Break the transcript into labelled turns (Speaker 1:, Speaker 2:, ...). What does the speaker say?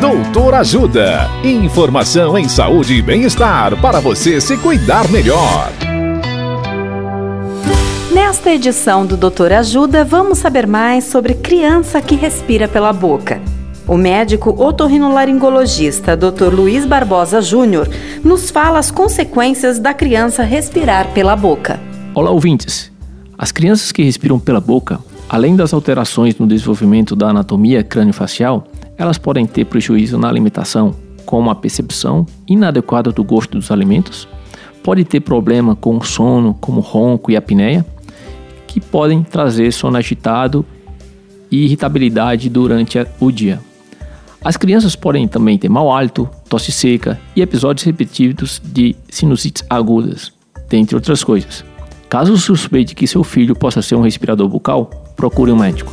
Speaker 1: Doutor Ajuda. Informação em saúde e bem-estar para você se cuidar melhor.
Speaker 2: Nesta edição do Doutor Ajuda, vamos saber mais sobre criança que respira pela boca. O médico otorrinolaringologista Dr. Luiz Barbosa Júnior nos fala as consequências da criança respirar pela boca.
Speaker 3: Olá, ouvintes. As crianças que respiram pela boca, além das alterações no desenvolvimento da anatomia crânio-facial, elas podem ter prejuízo na alimentação, como a percepção inadequada do gosto dos alimentos, pode ter problema com o sono, como ronco e apneia, que podem trazer sono agitado e irritabilidade durante o dia. As crianças podem também ter mau hálito, tosse seca e episódios repetidos de sinusites agudas, dentre outras coisas. Caso suspeite que seu filho possa ser um respirador bucal, procure um médico.